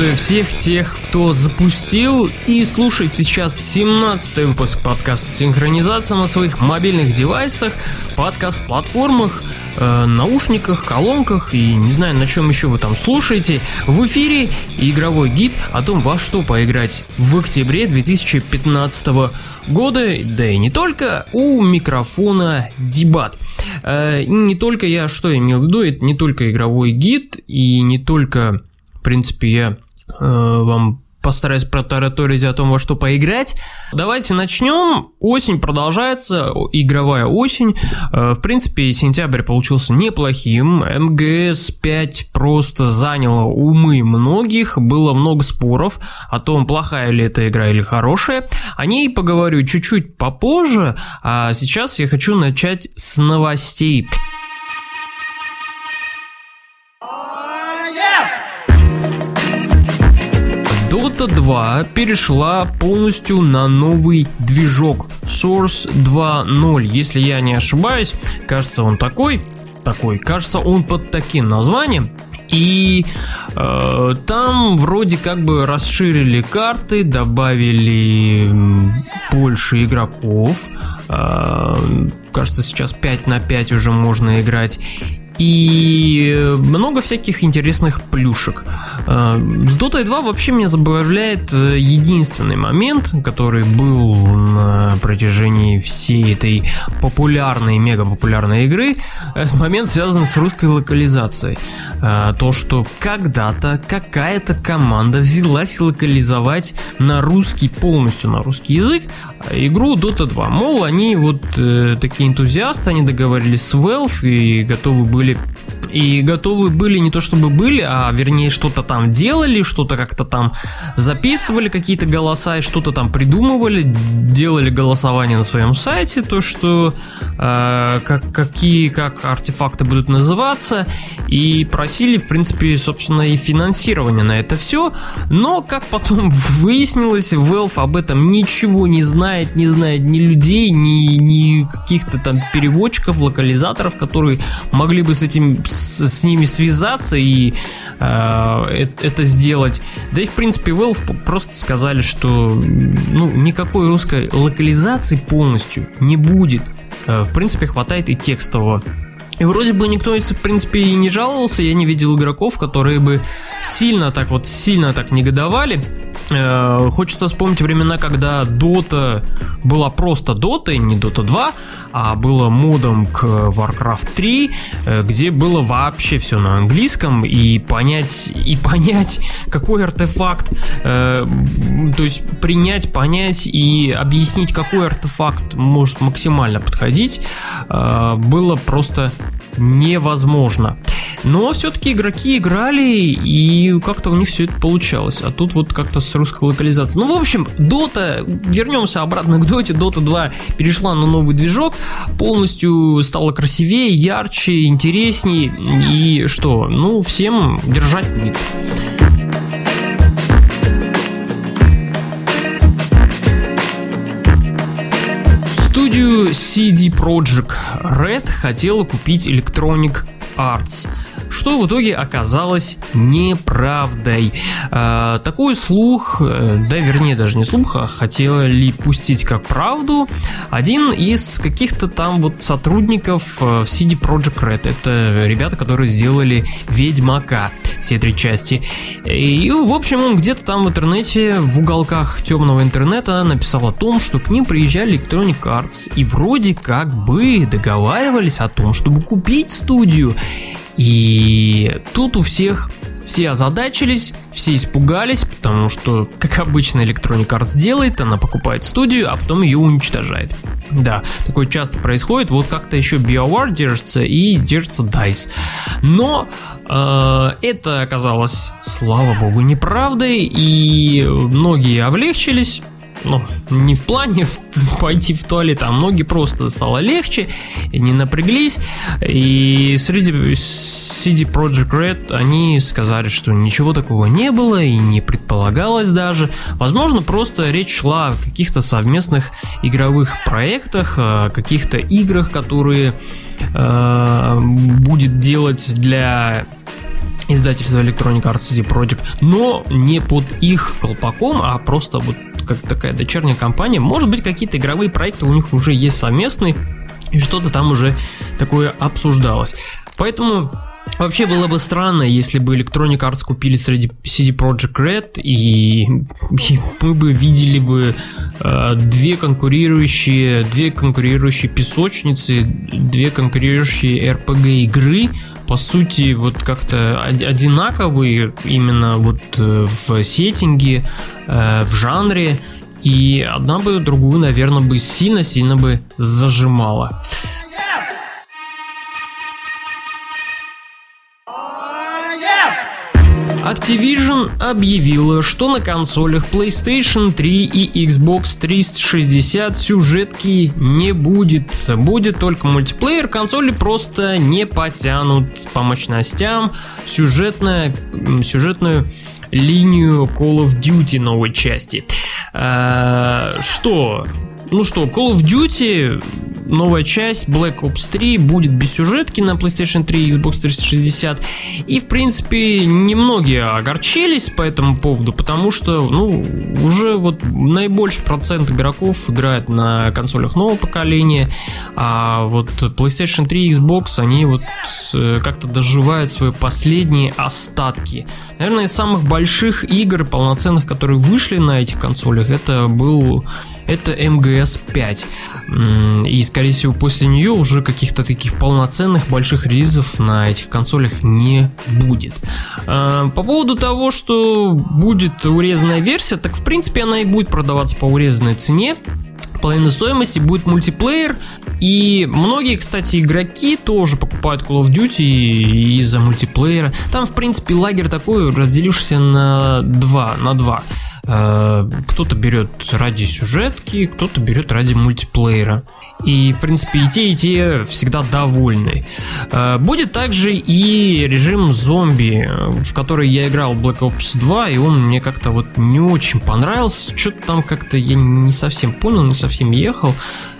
всех тех, кто запустил и слушает сейчас 17 выпуск подкаста «Синхронизация» на своих мобильных девайсах, подкаст-платформах, э, наушниках, колонках и не знаю, на чем еще вы там слушаете. В эфире игровой гид о том, во что поиграть в октябре 2015 года, да и не только, у микрофона Дебат. Э, не только я что имел в виду, это не только игровой гид и не только в принципе, я вам постараюсь протараторить о том, во что поиграть. Давайте начнем. Осень продолжается, игровая осень. Э, в принципе, сентябрь получился неплохим. МГС 5 просто заняло умы многих. Было много споров о том, плохая ли эта игра или хорошая. О ней поговорю чуть-чуть попозже. А сейчас я хочу начать с новостей. Dota 2 перешла полностью на новый движок Source 2.0. Если я не ошибаюсь, кажется он такой, такой, кажется он под таким названием. И э, там вроде как бы расширили карты, добавили больше игроков. Э, кажется, сейчас 5 на 5 уже можно играть и много всяких интересных плюшек. Э, с Dota 2 вообще меня забавляет э, единственный момент, который был на протяжении всей этой популярной, мега популярной игры. Момент связан с русской локализацией. Э, то, что когда-то какая-то команда взялась локализовать на русский, полностью на русский язык, игру Dota 2. Мол, они вот такие энтузиасты, они договорились с Valve и готовы были и готовы были не то чтобы были, а вернее что-то там делали, что-то как-то там записывали какие-то голоса и что-то там придумывали, делали голосование на своем сайте, то что э, как, какие как артефакты будут называться и просили в принципе собственно и финансирование на это все, но как потом выяснилось, Valve об этом ничего не знает, не знает ни людей, ни, ни каких-то там переводчиков, локализаторов, которые могли бы с этим с, с ними связаться и э, это сделать. Да и в принципе Valve просто сказали, что ну никакой русской локализации полностью не будет. Э, в принципе хватает и текстового. И вроде бы никто, в принципе, и не жаловался, я не видел игроков, которые бы сильно так вот, сильно так негодовали. Э, хочется вспомнить времена, когда Dota была просто Dota, не Dota 2, а было модом к Warcraft 3, э, где было вообще все на английском, и понять, и понять, какой артефакт, э, то есть принять, понять и объяснить, какой артефакт может максимально подходить, было просто невозможно. Но все-таки игроки играли, и как-то у них все это получалось. А тут вот как-то с русской локализацией. Ну, в общем, Dota, вернемся обратно к Dota. Dota 2 перешла на новый движок, полностью стала красивее, ярче, интереснее. И что? Ну, всем держать будет. Студию CD Projekt Red хотела купить Electronic Arts что в итоге оказалось неправдой. Э, такой слух, э, да вернее даже не слух, а хотели пустить как правду один из каких-то там вот сотрудников э, в CD Projekt Red. Это ребята, которые сделали Ведьмака все три части. И, в общем, он где-то там в интернете, в уголках темного интернета написал о том, что к ним приезжали Electronic Arts и вроде как бы договаривались о том, чтобы купить студию. И тут у всех все озадачились, все испугались, потому что, как обычно Electronic Arts делает, она покупает студию, а потом ее уничтожает. Да, такое часто происходит. Вот как-то еще BioWare держится и держится DICE. Но э, это оказалось, слава богу, неправдой, и многие облегчились ну, не в плане пойти в туалет, а многие просто стало легче, не напряглись. И среди CD Project Red они сказали, что ничего такого не было и не предполагалось даже. Возможно, просто речь шла о каких-то совместных игровых проектах, о каких-то играх, которые э, будет делать для издательства Electronic Arts CD Projekt, но не под их колпаком, а просто вот как такая дочерняя компания. Может быть, какие-то игровые проекты у них уже есть совместные, и что-то там уже такое обсуждалось. Поэтому Вообще было бы странно, если бы Electronic Arts купили среди CD Projekt Red, и, мы бы видели бы э, две конкурирующие, две конкурирующие песочницы, две конкурирующие RPG игры, по сути, вот как-то одинаковые именно вот э, в сеттинге, э, в жанре, и одна бы другую, наверное, бы сильно-сильно бы зажимала. Activision объявила, что на консолях PlayStation 3 и Xbox 360 сюжетки не будет. Будет только мультиплеер, консоли просто не потянут по мощностям сюжетная, сюжетную линию Call of Duty новой части. А, что? Ну что, Call of Duty новая часть Black Ops 3 будет без сюжетки на PlayStation 3 и Xbox 360. И, в принципе, немногие огорчились по этому поводу, потому что, ну, уже вот наибольший процент игроков играет на консолях нового поколения, а вот PlayStation 3 и Xbox, они вот э, как-то доживают свои последние остатки. Наверное, из самых больших игр полноценных, которые вышли на этих консолях, это был это МГС 5. И, скорее всего, после нее уже каких-то таких полноценных больших релизов на этих консолях не будет. А, по поводу того, что будет урезанная версия, так в принципе она и будет продаваться по урезанной цене половины стоимости будет мультиплеер. И многие, кстати, игроки тоже покупают Call of Duty из-за мультиплеера. Там, в принципе, лагерь такой, разделившийся на два, на два. Э, кто-то берет ради сюжетки, кто-то берет ради мультиплеера. И, в принципе, и те, и те всегда довольны. Э, будет также и режим зомби, в который я играл Black Ops 2, и он мне как-то вот не очень понравился. Что-то там как-то я не совсем понял, не совсем ехал.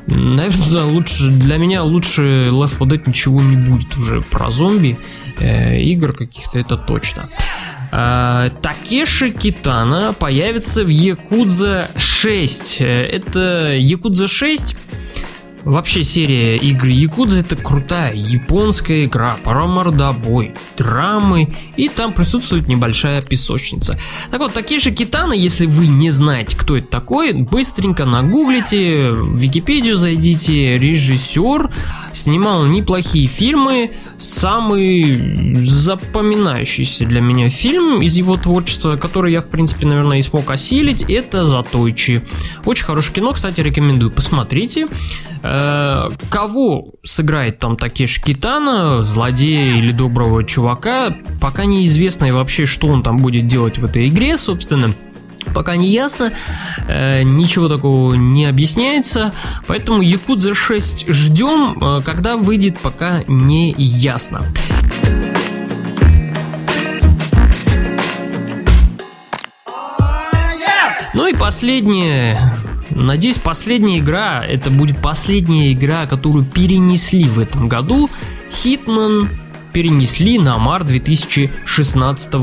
Наверное, лучше для меня лучше Left 4 Dead ничего не будет уже про зомби э, игр каких-то, это точно. Такеши Китана появится в Якудза 6. Э, это Якудза 6 Вообще серия игр Якудза это крутая японская игра про мордобой, драмы и там присутствует небольшая песочница. Так вот, такие же Китаны, если вы не знаете, кто это такой, быстренько нагуглите, в Википедию зайдите, режиссер, снимал неплохие фильмы, самый запоминающийся для меня фильм из его творчества, который я, в принципе, наверное, и смог осилить, это Затойчи. Очень хорошее кино, кстати, рекомендую, посмотрите. Э, кого сыграет там Такеш Китана, злодея или доброго чувака, пока неизвестно и вообще, что он там будет делать в этой игре, собственно. Пока не ясно, э, ничего такого не объясняется, поэтому Якудза 6 ждем, э, когда выйдет, пока не ясно. Ну и последнее, Надеюсь, последняя игра, это будет последняя игра, которую перенесли в этом году. Hitman перенесли на март 2016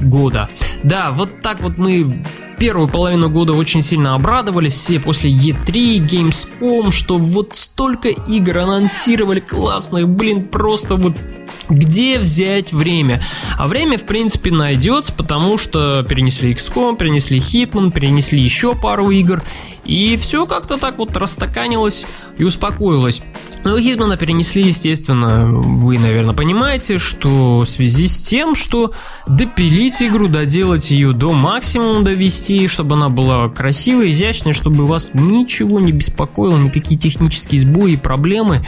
года. Да, вот так вот мы первую половину года очень сильно обрадовались все после E3, Gamescom, что вот столько игр анонсировали классных, блин, просто вот где взять время? А время, в принципе, найдется, потому что перенесли XCOM, перенесли Hitman, перенесли еще пару игр, и все как-то так вот растаканилось и успокоилось. Но Хитмана перенесли, естественно, вы, наверное, понимаете, что в связи с тем, что допилить игру, доделать ее до максимума, довести, чтобы она была красивой, изящной, чтобы вас ничего не беспокоило, никакие технические сбои и проблемы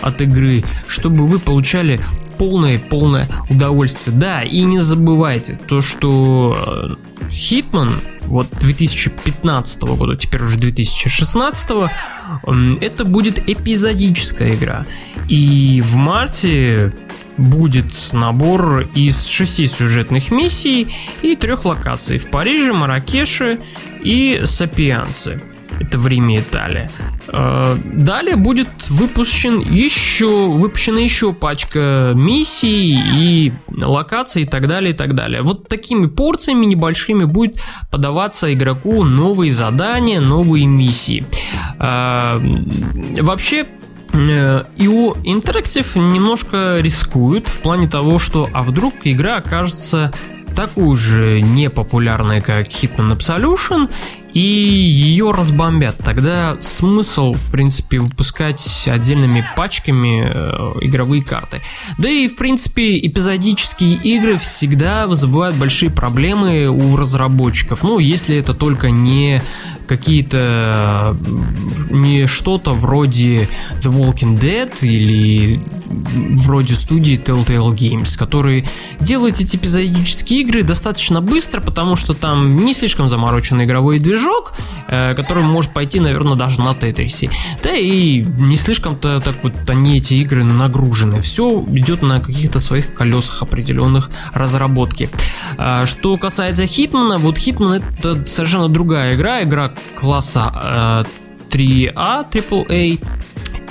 от игры, чтобы вы получали полное-полное удовольствие. Да, и не забывайте то, что э, вот 2015 года, теперь уже 2016, это будет эпизодическая игра. И в марте будет набор из шести сюжетных миссий и трех локаций в Париже, Маракеше и Сапианце. Это время Италия. Э, далее будет выпущен еще, выпущена еще пачка миссий и локаций и так далее, и так далее. Вот такими порциями небольшими будет подаваться игроку новые задания, новые миссии. Э, вообще, IO э, Interactive немножко рискует в плане того, что а вдруг игра окажется такой же непопулярной, как Hitman Absolution, и ее разбомбят. Тогда смысл, в принципе, выпускать отдельными пачками э, игровые карты. Да и, в принципе, эпизодические игры всегда вызывают большие проблемы у разработчиков. Ну, если это только не какие-то не что-то вроде The Walking Dead или вроде студии Telltale Games, которые делают эти эпизодические игры достаточно быстро, потому что там не слишком замороченный игровой движок, э, который может пойти, наверное, даже на Тетрисе. Да и не слишком-то так вот они эти игры нагружены. Все идет на каких-то своих колесах определенных разработки. А, что касается Хитмана, вот Хитман это совершенно другая игра, игра класса э, 3А, AAA,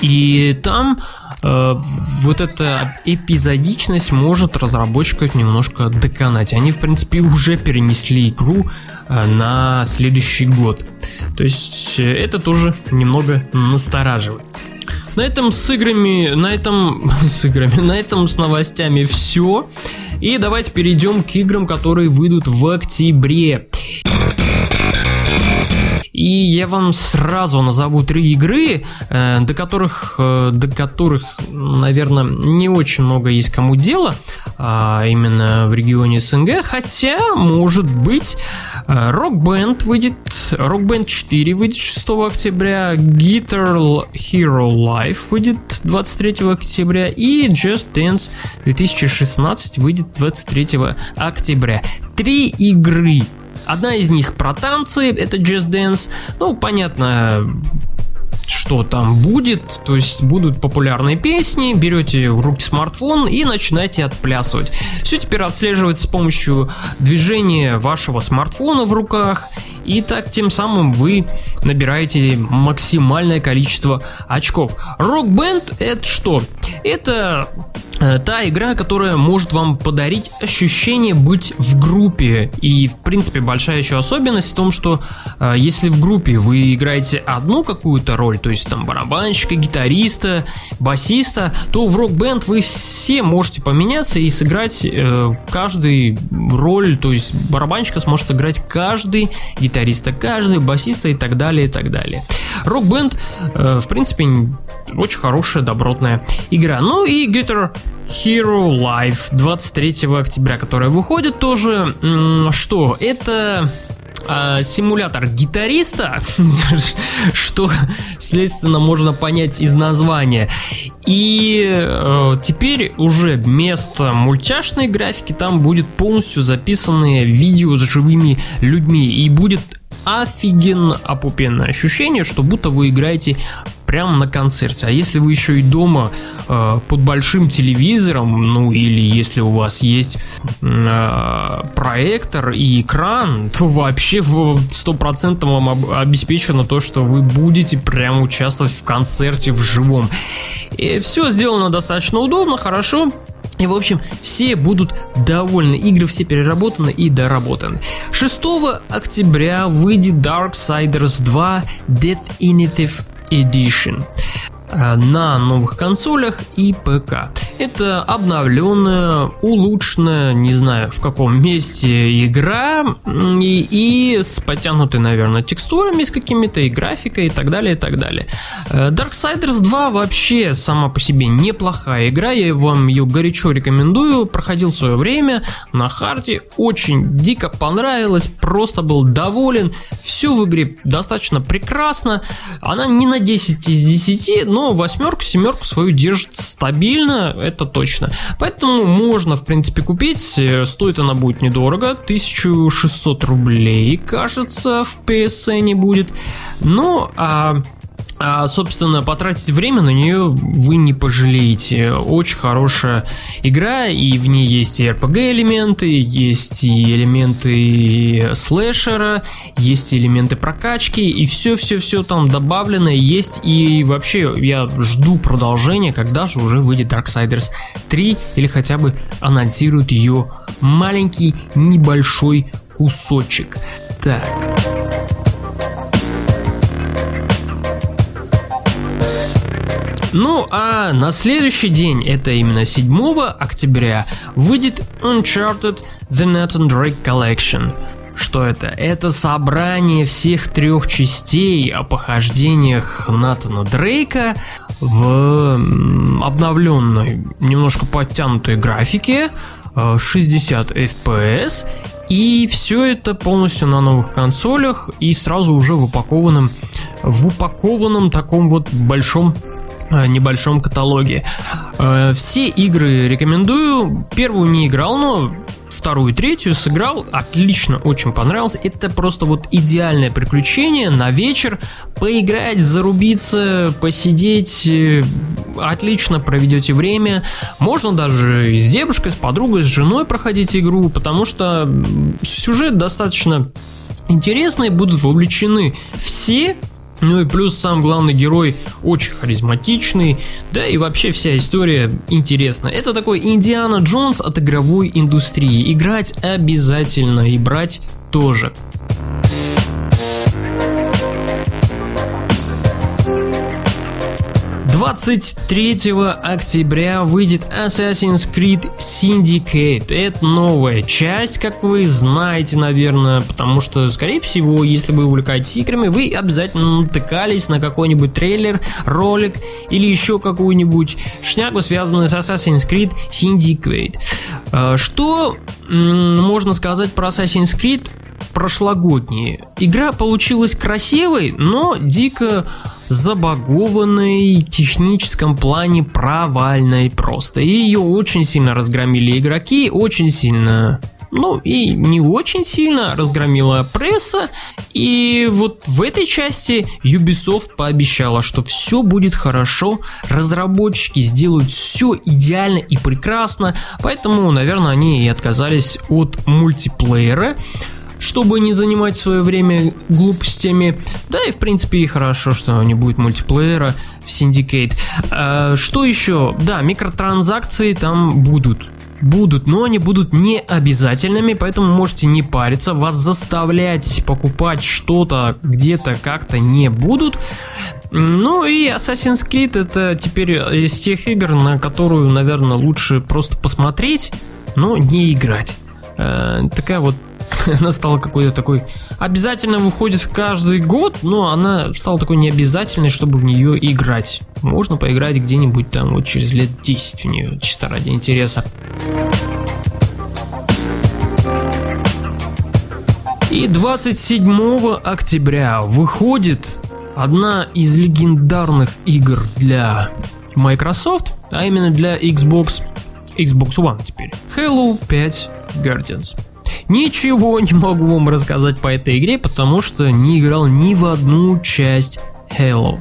и там э, вот эта эпизодичность может разработчиков немножко доконать. Они, в принципе, уже перенесли игру э, на следующий год. То есть э, это тоже немного настораживает. На этом с играми, на этом с играми, на этом с новостями все. И давайте перейдем к играм, которые выйдут в октябре. И я вам сразу назову три игры, э, до которых, э, до которых, наверное, не очень много есть кому дело, а именно в регионе СНГ, хотя, может быть, э, Rock Band выйдет, Rock Band 4 выйдет 6 октября, Guitar Hero Live выйдет 23 октября и Just Dance 2016 выйдет 23 октября. Три игры Одна из них про танцы, это Just Dance. Ну, понятно, что там будет, то есть будут популярные песни, берете в руки смартфон и начинаете отплясывать. Все теперь отслеживается с помощью движения вашего смартфона в руках, и так тем самым вы набираете максимальное количество очков. Band это что? Это Э, та игра, которая может вам подарить ощущение быть в группе. И, в принципе, большая еще особенность в том, что э, если в группе вы играете одну какую-то роль, то есть там барабанщика, гитариста, басиста, то в рок-бенд вы все можете поменяться и сыграть э, каждый роль, то есть барабанщика сможет играть каждый, гитариста каждый, басиста и так далее, и так далее. Рок-бенд, э, в принципе, очень хорошая, добротная игра. Ну и Guitar Hero Live 23 октября, которая выходит тоже. Что? Это э, симулятор гитариста, что, следственно, можно понять из названия. И э, теперь уже вместо мультяшной графики там будет полностью записанное видео с живыми людьми. И будет офигенно опупенное ощущение, что будто вы играете прямо на концерте. А если вы еще и дома э, под большим телевизором, ну или если у вас есть э, проектор и экран, то вообще в 100% вам об, обеспечено то, что вы будете прямо участвовать в концерте в живом. И все сделано достаточно удобно, хорошо. И, в общем, все будут довольны. Игры все переработаны и доработаны. 6 октября выйдет Darksiders 2 Death Initiative Edition. Э, на новых консолях и ПК. Это обновленная, улучшенная, не знаю в каком месте игра. И, и с подтянутой, наверное, текстурами с какими-то и графикой и так далее, и так далее. Э, Darksiders 2 вообще сама по себе неплохая игра, я вам ее горячо рекомендую, проходил свое время. На харде, очень дико понравилось, просто был доволен, все в игре достаточно прекрасно, она не на 10 из 10, но но восьмерку, семерку свою держит стабильно, это точно. Поэтому можно, в принципе, купить. Э, стоит она будет недорого, 1600 рублей, кажется, в PSN будет. Ну, а а, собственно, потратить время на нее вы не пожалеете. Очень хорошая игра, и в ней есть и RPG элементы, есть и элементы слэшера, есть элементы прокачки, и все-все-все там добавлено есть. И вообще, я жду продолжения, когда же уже выйдет Darksiders 3, или хотя бы анонсируют ее маленький небольшой кусочек. Так. Ну а на следующий день, это именно 7 октября, выйдет Uncharted The Nathan Drake Collection. Что это? Это собрание всех трех частей о похождениях Натана Дрейка в обновленной, немножко подтянутой графике, 60 FPS и все это полностью на новых консолях и сразу уже в упакованном, в упакованном таком вот большом Э, небольшом каталоге. Э, все игры рекомендую. Первую не играл, но вторую третью сыграл, отлично, очень понравилось. Это просто вот идеальное приключение на вечер, поиграть, зарубиться, посидеть, э, отлично проведете время. Можно даже с девушкой, с подругой, с женой проходить игру, потому что сюжет достаточно интересный, будут вовлечены все, ну и плюс сам главный герой очень харизматичный, да и вообще вся история интересна. Это такой Индиана Джонс от игровой индустрии. Играть обязательно и брать тоже. 23 октября выйдет Assassin's Creed Syndicate. Это новая часть, как вы знаете, наверное, потому что, скорее всего, если вы увлекаетесь играми, вы обязательно натыкались на какой-нибудь трейлер, ролик или еще какую-нибудь шнягу, связанную с Assassin's Creed Syndicate. А, что можно сказать про Assassin's Creed прошлогодние? Игра получилась красивой, но дико забагованной, в техническом плане провальной просто. И ее очень сильно разгромили игроки, очень сильно ну и не очень сильно разгромила пресса. И вот в этой части Ubisoft пообещала, что все будет хорошо, разработчики сделают все идеально и прекрасно, поэтому, наверное, они и отказались от мультиплеера чтобы не занимать свое время глупостями. Да и в принципе и хорошо, что не будет мультиплеера в Syndicate. А, что еще? Да, микротранзакции там будут будут, но они будут не обязательными, поэтому можете не париться, вас заставлять покупать что-то где-то как-то не будут. Ну и Assassin's Creed это теперь из тех игр, на которую, наверное, лучше просто посмотреть, но не играть. Э, такая вот она стала какой-то такой обязательно выходит каждый год, но она стала такой необязательной, чтобы в нее играть. Можно поиграть где-нибудь там вот через лет 10 в нее, чисто ради интереса. И 27 октября выходит одна из легендарных игр для Microsoft, а именно для Xbox, Xbox One теперь. Halo 5 Guardians. Ничего не могу вам рассказать по этой игре, потому что не играл ни в одну часть Halo.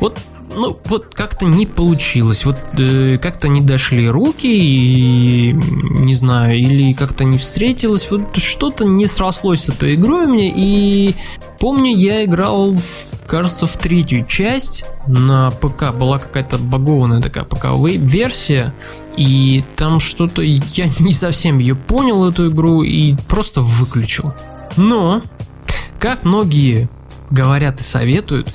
Вот ну, вот как-то не получилось, вот э, как-то не дошли руки, и не знаю, или как-то не встретилось, вот что-то не срослось с этой игрой мне, и помню, я играл, в, кажется, в третью часть. На ПК, была какая-то багованная такая ПК-версия, и там что-то, я не совсем ее понял, эту игру, и просто выключил. Но, как многие говорят и советуют,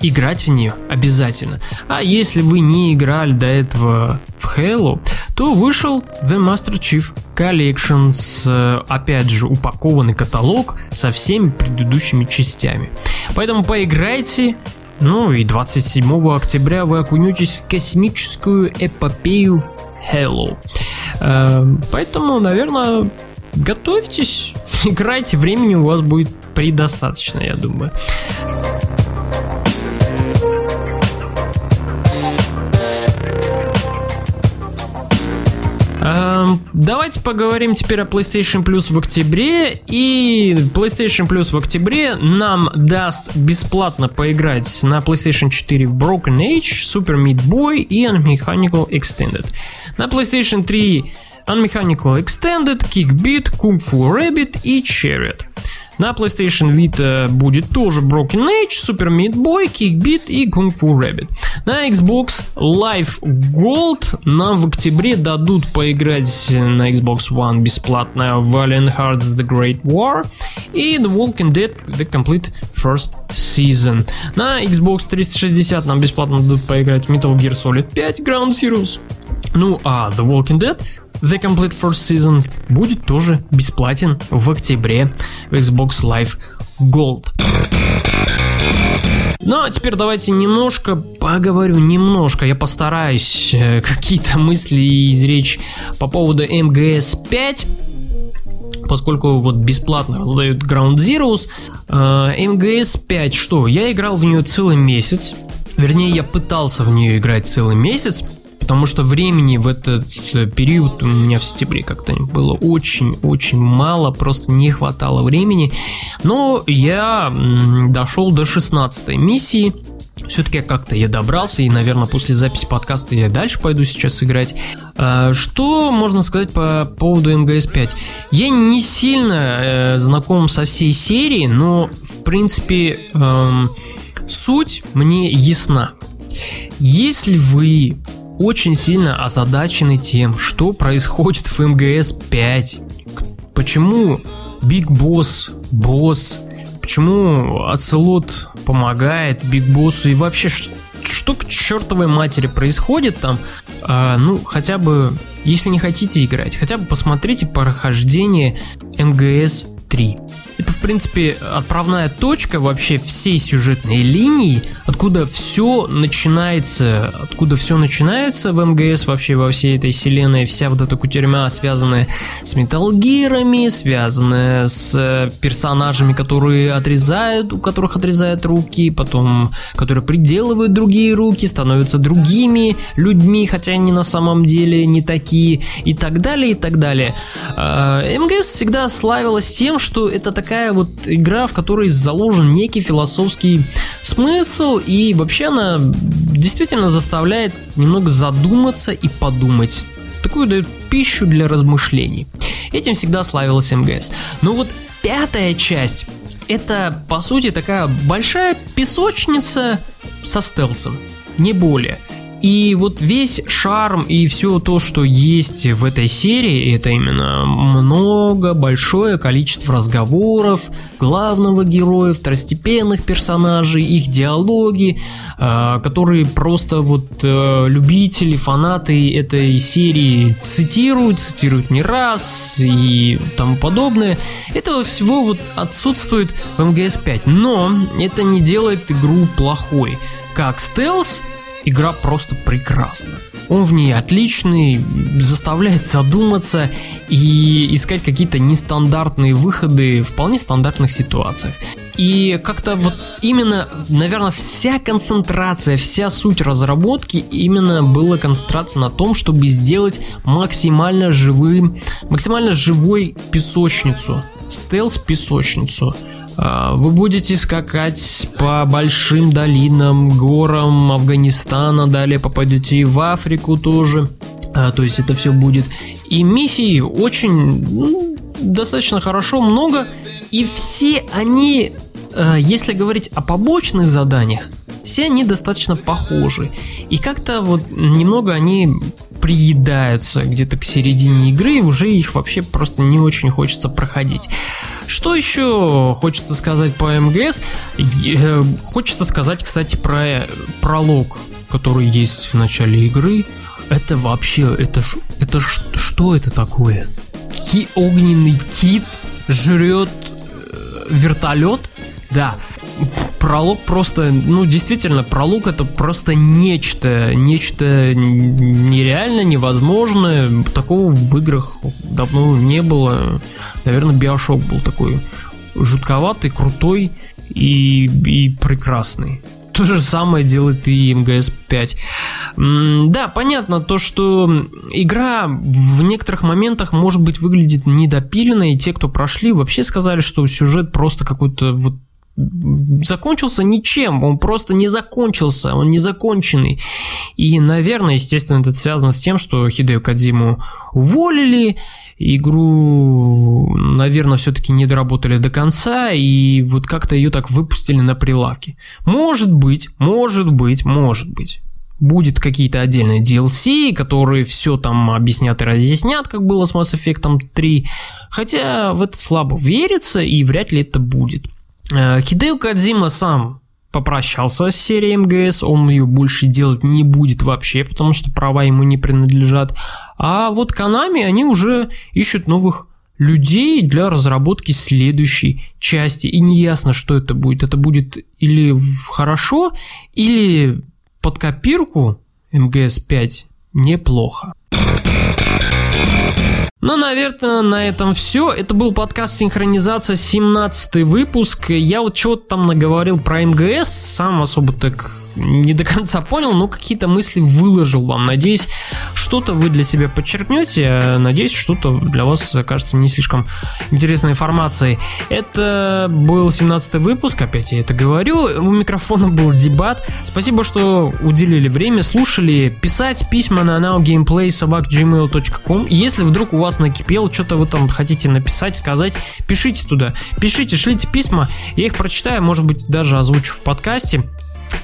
играть в нее обязательно. А если вы не играли до этого в Halo, то вышел The Master Chief Collection с, опять же, упакованный каталог со всеми предыдущими частями. Поэтому поиграйте, ну и 27 октября вы окунетесь в космическую эпопею Halo. Э, поэтому, наверное, готовьтесь, играйте, времени у вас будет предостаточно, я думаю. Давайте поговорим теперь о PlayStation Plus в октябре. И PlayStation Plus в октябре нам даст бесплатно поиграть на PlayStation 4 в Broken Age, Super Meat Boy и Unmechanical Extended. На PlayStation 3 Unmechanical Extended, Kickbeat, Kung Fu Rabbit и Chariot. На PlayStation Vita будет тоже Broken Age, Super Meat Boy, Kickbeat и Kung Fu Rabbit. На Xbox Live Gold нам в октябре дадут поиграть на Xbox One бесплатно Valiant Hearts The Great War и The Walking Dead The Complete First Season. На Xbox 360 нам бесплатно дадут поиграть Metal Gear Solid 5 Ground Zeroes. Ну а The Walking Dead The Complete First Season будет тоже бесплатен в октябре в Xbox Live Gold. Ну а теперь давайте немножко поговорю, немножко, я постараюсь э, какие-то мысли изречь по поводу МГС 5 поскольку вот бесплатно раздают Ground Zeroes. Э, МГС 5 что? Я играл в нее целый месяц. Вернее, я пытался в нее играть целый месяц, потому что времени в этот э, период у меня в сентябре как-то было очень-очень мало, просто не хватало времени. Но я дошел до 16 миссии, все-таки как-то я добрался, и, наверное, после записи подкаста я дальше пойду сейчас играть. А, что можно сказать по поводу МГС-5? Я не сильно э, знаком со всей серией, но, в принципе, эм, суть мне ясна. Если вы очень сильно озадачены тем, что происходит в МГС 5. Почему Биг Босс, Босс, почему Оцелот помогает Биг Боссу и вообще что к чертовой матери происходит там, а, ну, хотя бы, если не хотите играть, хотя бы посмотрите прохождение МГС 3. Это, в принципе, отправная точка вообще всей сюжетной линии, откуда все начинается, откуда все начинается в МГС, вообще во всей этой вселенной, вся вот эта кутерьма, связанная с металлгирами, связанная с э, персонажами, которые отрезают, у которых отрезают руки, потом, которые приделывают другие руки, становятся другими людьми, хотя они на самом деле не такие, и так далее, и так далее. А, МГС всегда славилась тем, что это так такая вот игра, в которой заложен некий философский смысл, и вообще она действительно заставляет немного задуматься и подумать. Такую дает пищу для размышлений. Этим всегда славилась МГС. Но вот пятая часть это, по сути, такая большая песочница со стелсом, не более. И вот весь шарм и все то, что есть в этой серии, это именно много, большое количество разговоров главного героя, второстепенных персонажей, их диалоги, э, которые просто вот э, любители, фанаты этой серии цитируют, цитируют не раз и тому подобное. Этого всего вот отсутствует в МГС 5, но это не делает игру плохой. Как стелс, игра просто прекрасна. Он в ней отличный, заставляет задуматься и искать какие-то нестандартные выходы в вполне стандартных ситуациях. И как-то вот именно, наверное, вся концентрация, вся суть разработки именно была концентрация на том, чтобы сделать максимально живым, максимально живой песочницу, стелс-песочницу. А, вы будете скакать по большим долинам, горам Афганистана, далее попадете в Африку тоже. А, то есть это все будет. И миссий очень ну, достаточно хорошо, много. И все они, а, если говорить о побочных заданиях, все они достаточно похожи. И как-то вот немного они приедаются где-то к середине игры, и уже их вообще просто не очень хочется проходить. Что еще хочется сказать по МГС? Э, хочется сказать, кстати, про пролог, который есть в начале игры. Это вообще, это, это что это такое? Ки, огненный кит жрет э, вертолет? Да, пролог просто, ну, действительно, пролог это просто нечто, нечто нереально, невозможное. Такого в играх давно не было. Наверное, Биошок был такой жутковатый, крутой и, и прекрасный. То же самое делает и МГС 5. Да, понятно то, что игра в некоторых моментах может быть выглядит недопиленно, и те, кто прошли, вообще сказали, что сюжет просто какой-то вот закончился ничем, он просто не закончился, он незаконченный. И, наверное, естественно, это связано с тем, что Хидео Кадзиму уволили, игру, наверное, все-таки не доработали до конца, и вот как-то ее так выпустили на прилавке. Может быть, может быть, может быть. Будет какие-то отдельные DLC, которые все там объяснят и разъяснят, как было с Mass Effect 3. Хотя в это слабо верится, и вряд ли это будет. Э, Хидео Кадзима сам попрощался с серией МГС, он ее больше делать не будет вообще, потому что права ему не принадлежат. А вот Канами, они уже ищут новых людей для разработки следующей части. И не ясно, что это будет. Это будет или хорошо, или под копирку МГС 5 неплохо. Ну, наверное, на этом все. Это был подкаст «Синхронизация», 17 выпуск. Я вот что-то там наговорил про МГС, сам особо так не до конца понял, но какие-то мысли выложил вам. Надеюсь, что-то вы для себя подчеркнете. Надеюсь, что-то для вас окажется не слишком интересной информацией. Это был 17 выпуск, опять я это говорю. У микрофона был дебат. Спасибо, что уделили время, слушали. Писать письма на nowgameplay.gmail.com Если вдруг у вас накипело, что-то вы там хотите написать, сказать, пишите туда. Пишите, шлите письма, я их прочитаю, может быть, даже озвучу в подкасте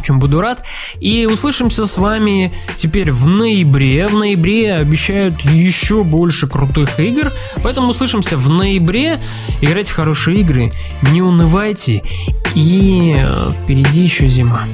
чем буду рад. И услышимся с вами теперь в ноябре. В ноябре обещают еще больше крутых игр, поэтому услышимся в ноябре. Играйте в хорошие игры, не унывайте, и э, впереди еще зима.